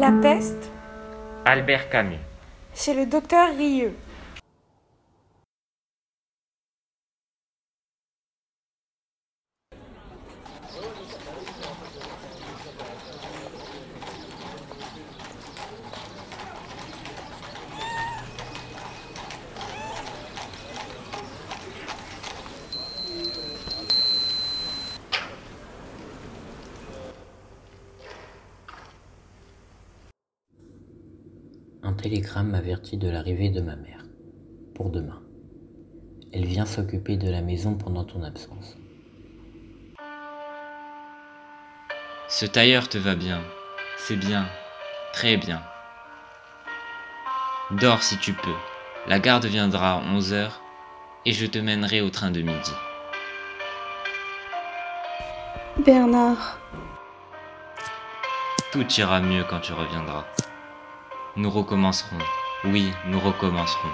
la peste Albert Camus. Chez le docteur Rieux. Un télégramme m'avertit de l'arrivée de ma mère. Pour demain. Elle vient s'occuper de la maison pendant ton absence. Ce tailleur te va bien. C'est bien. Très bien. Dors si tu peux. La garde viendra à 11 heures et je te mènerai au train de midi. Bernard, Tout ira mieux quand tu reviendras. Nous recommencerons. Oui, nous recommencerons.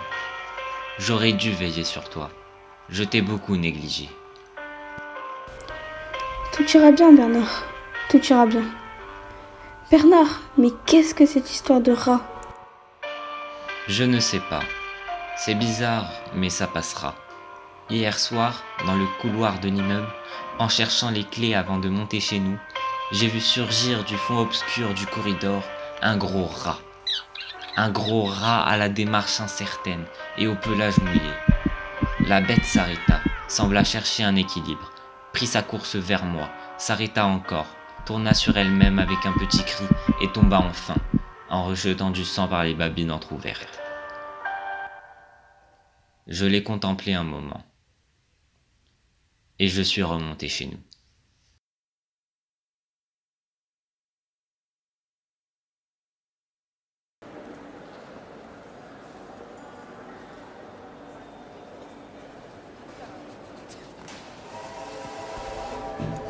J'aurais dû veiller sur toi. Je t'ai beaucoup négligé. tout ira bien, Bernard. Tout ira bien. Bernard, mais qu'est-ce que cette histoire de rat? Je ne sais pas. C'est bizarre, mais ça passera. Hier soir, dans le couloir de l'immeuble, en cherchant les clés avant de monter chez nous, j'ai vu surgir du fond obscur du corridor un gros rat. Un gros rat à la démarche incertaine et au pelage mouillé. La bête s'arrêta, sembla chercher un équilibre, prit sa course vers moi, s'arrêta encore, tourna sur elle-même avec un petit cri et tomba enfin, en rejetant du sang par les babines entr'ouvertes. Je l'ai contemplé un moment. Et je suis remonté chez nous.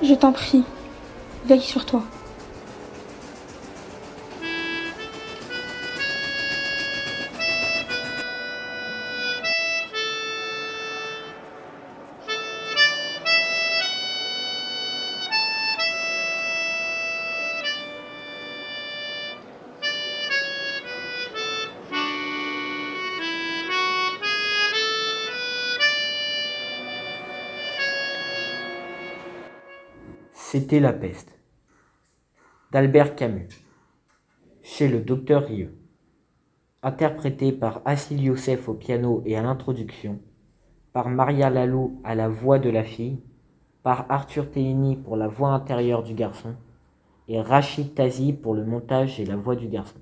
Je t'en prie, veille sur toi. C'était la peste. D'Albert Camus. Chez le docteur Rieux. Interprété par Assil Youssef au piano et à l'introduction, par Maria Lalou à la voix de la fille, par Arthur Théini pour la voix intérieure du garçon, et Rachid Tazi pour le montage et la voix du garçon.